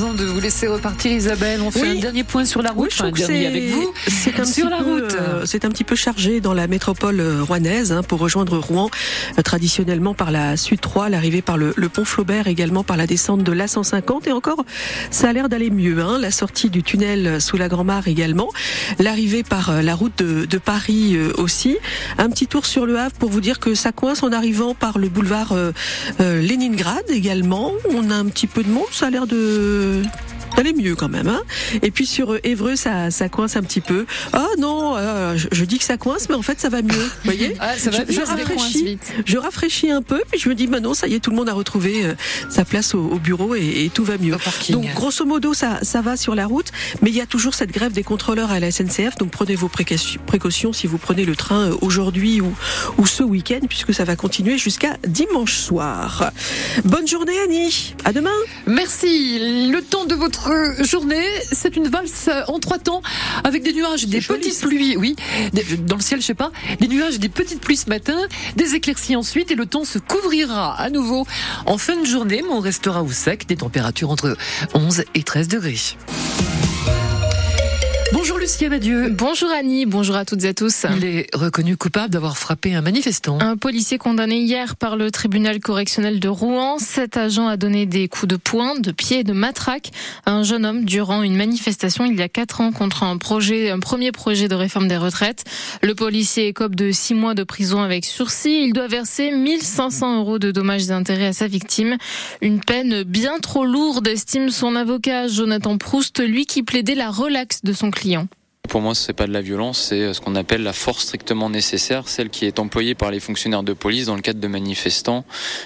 de vous laisser repartir, Isabelle, on fait un dernier point sur la route. Oui, je que avec vous. C'est un sur la route. Euh, c'est un petit peu chargé dans la métropole euh, rouennaise hein, pour rejoindre Rouen, euh, traditionnellement par la Sud 3, l'arrivée par le, pont Flaubert, également par la descente de l'A150. Et encore, ça a l'air d'aller mieux. Hein, la sortie du tunnel sous la Grand-Mare également, l'arrivée par la route de, de, Paris aussi. Un petit tour sur le Havre pour vous dire que ça coince en arrivant par le boulevard Leningrad également. On a un petit peu de monde, ça a l'air de de d'aller mieux quand même. Hein et puis sur euh, Évreux, ça, ça coince un petit peu. Ah non, euh, je, dis que ça coince, mais en fait ça va mieux. Vous voyez ah, ça va je, rafraîchis, je rafraîchis un peu, puis je me dis, bah non, ça y est, tout le monde a retrouvé euh, sa place au, bureau et, tout va mieux. Donc grosso modo, ça, ça va sur la route, mais il y a toujours cette grève des contrôleurs à la SNCF. Donc prenez vos précautions si vous prenez le train aujourd'hui ou, ou ce week-end, puisque ça va continuer jusqu'à dimanche soir. Bonne journée Annie, à demain. Merci. Le temps de votre journée, c'est une valse en trois temps avec des nuages, des petites pluies, oui, dans le ciel, je sais pas, des nuages, des petites pluies ce matin, des éclaircies ensuite et le temps se couvrira à nouveau. En fin de journée, mais on restera au sec, des températures entre 11 et 13 degrés. Bonjour Lucie Badieu. Bonjour Annie, bonjour à toutes et à tous. Il est reconnu coupable d'avoir frappé un manifestant. Un policier condamné hier par le tribunal correctionnel de Rouen. Cet agent a donné des coups de poing, de pied et de matraque à un jeune homme durant une manifestation il y a quatre ans contre un projet, un premier projet de réforme des retraites. Le policier écope de six mois de prison avec sursis. Il doit verser 1500 euros de dommages et intérêts à sa victime. Une peine bien trop lourde, estime son avocat Jonathan Proust, lui qui plaidait la relaxe de son client client. Pour moi, ce n'est pas de la violence, c'est euh, ce qu'on appelle la force strictement nécessaire, celle qui est employée par les fonctionnaires de police dans le cadre de manifestants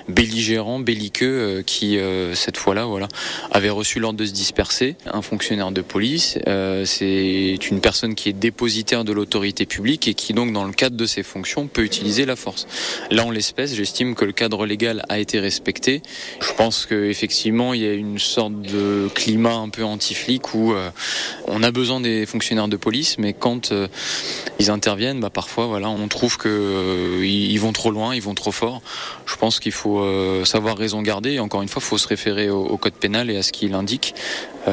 belligérants, belliqueux, euh, qui euh, cette fois-là, voilà, avaient reçu l'ordre de se disperser. Un fonctionnaire de police, c'est une personne qui est dépositaire de l'autorité publique et qui donc, dans le cadre de ses fonctions, peut utiliser la force. Là, en l'espèce, j'estime que le cadre légal a été respecté. Je pense qu'effectivement, il y a une sorte de climat un peu anti-flic où on a besoin des fonctionnaires de police mais quand euh, ils interviennent, bah, parfois, voilà, on trouve que euh, vont trop loin, ils vont trop fort. Je pense qu'il faut euh, savoir raison garder. Et encore une fois, il faut se référer au, code pénal et à ce qu'il indique.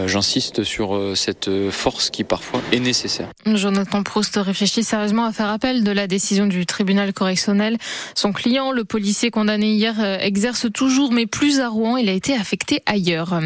J'insiste sur cette force qui parfois est nécessaire. Jonathan Proust réfléchit sérieusement à faire appel de la décision du tribunal correctionnel. Son client, le policier condamné hier, exerce toujours, mais plus à Rouen. Il a été affecté ailleurs.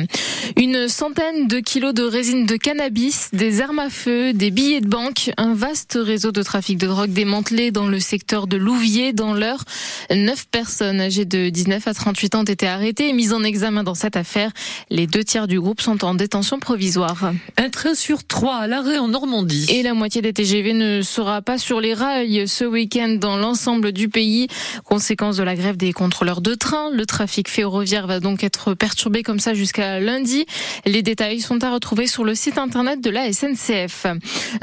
Une centaine de kilos de résine de cannabis, des armes à feu, des billets de banque, un vaste réseau de trafic de drogue démantelé dans le secteur de Louviers dans l'heure. Neuf personnes âgées de 19 à 38 ans ont été arrêtées et mises en examen dans cette affaire. Les deux tiers du groupe sont en détention provisoire. Un train sur trois à l'arrêt en Normandie. Et la moitié des TGV ne sera pas sur les rails ce week-end dans l'ensemble du pays. Conséquence de la grève des contrôleurs de train, le trafic ferroviaire va donc être perturbé comme ça jusqu'à lundi. Les détails sont à retrouver sur le site internet de la SNCF.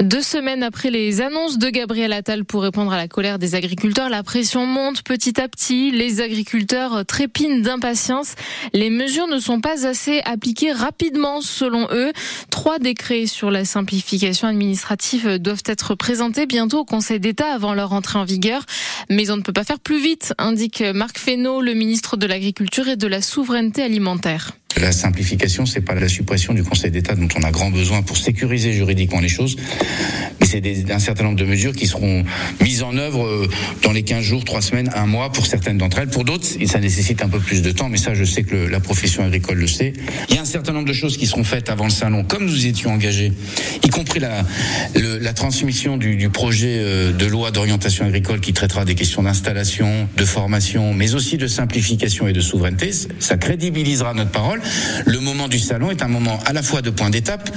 Deux semaines après les annonces de Gabriel Attal pour répondre à la colère des agriculteurs, la pression monte petit à petit. Les agriculteurs trépinent d'impatience. Les mesures ne sont pas assez appliquées rapidement selon eux. Trois décrets sur la simplification administrative doivent être présentés bientôt au Conseil d'État avant leur entrée en vigueur. Mais on ne peut pas faire plus vite, indique Marc Fesneau, le ministre de l'Agriculture et de la Souveraineté alimentaire. La simplification, c'est pas la suppression du Conseil d'État dont on a grand besoin pour sécuriser juridiquement les choses, mais c'est un certain nombre de mesures qui seront mises en œuvre euh, dans les 15 jours, 3 semaines, 1 mois pour certaines d'entre elles. Pour d'autres, ça nécessite un peu plus de temps, mais ça, je sais que la profession agricole le sait. Il y a un certain nombre de choses qui seront faites avant le salon, comme nous étions engagés, y compris la, transmission du, du projet euh, de loi d'orientation agricole qui traitera des questions d'installation, de formation, mais aussi de simplification et de souveraineté. Ça crédibilisera notre parole. Le moment du salon est un moment à la fois de point d'étape,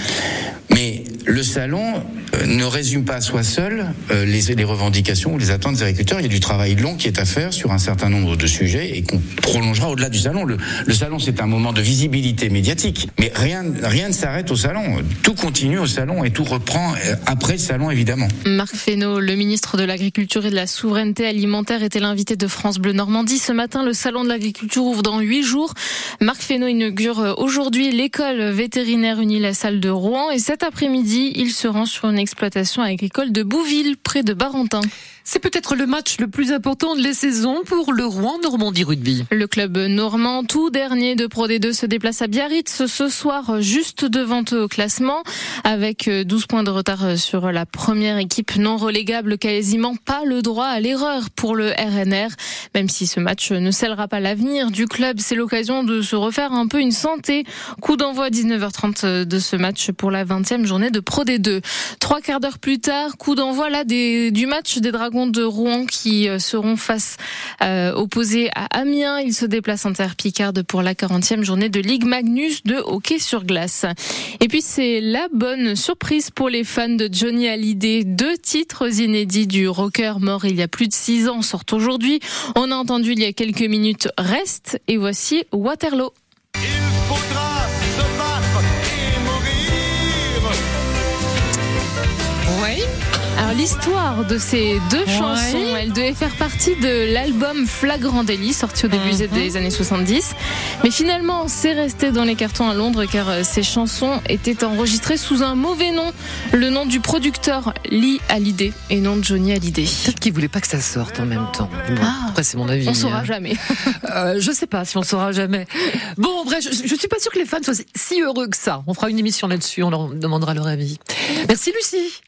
mais le salon euh, ne résume pas à soi seul euh, les, les, revendications ou les attentes des agriculteurs. Il y a du travail long qui est à faire sur un certain nombre de sujets et qu'on prolongera au-delà du salon. Le, le salon, c'est un moment de visibilité médiatique, mais rien, rien ne s'arrête au salon. Tout continue au salon et tout reprend euh, après le salon, évidemment. Marc Fesneau, le ministre de l'Agriculture et de la Souveraineté alimentaire, était l'invité de France Bleu Normandie. Ce matin, le salon de l'agriculture ouvre dans huit jours. Marc Fesneau inaugure aujourd'hui l'école vétérinaire unie la salle de Rouen et cet après-midi, il se rend sur une exploitation agricole de Bouville, près de Barentin. C'est peut-être le match le plus important de la saison pour le Rouen Normandie Rugby. Le club normand, tout dernier de Pro D2, se déplace à Biarritz ce soir, juste devant eux au classement, avec 12 points de retard sur la première équipe non relégable, quasiment pas le droit à l'erreur pour le RNR. Même si ce match ne scellera pas l'avenir du club, c'est l'occasion de se refaire un peu une santé. Coup d'envoi à 19h30 de ce match pour la 20e journée de Pro D2. Trois quarts d'heure plus tard, coup d'envoi là du match des Dragons de Rouen qui euh, seront face euh, opposés à Amiens. Ils se déplacent en terre picarde pour la 40e journée de Ligue Magnus de hockey sur glace. Et puis c'est la bonne surprise pour les fans de Johnny Hallyday. Deux titres inédits du rocker mort il y a plus de six ans sortent aujourd'hui. On a entendu il y a quelques minutes Reste et voici Waterloo. L'histoire de ces deux chansons, elle devait faire partie de l'album Flagrant délit sorti au début mhm. des années 70. Mais finalement, c'est resté dans les cartons à Londres car euh, ces chansons étaient enregistrées sous un mauvais nom, le nom du producteur Lee Hallyday et non Johnny Hallyday. Peut-être qu'il voulait pas que ça sorte en même temps. Ah. après, c'est mon avis. On saura jamais. euh, je sais pas si on saura jamais. Bon, bref, je, je suis pas sûre que les fans soient si heureux que ça. On fera une émission là-dessus, on leur demandera leur avis. Merci Lucie.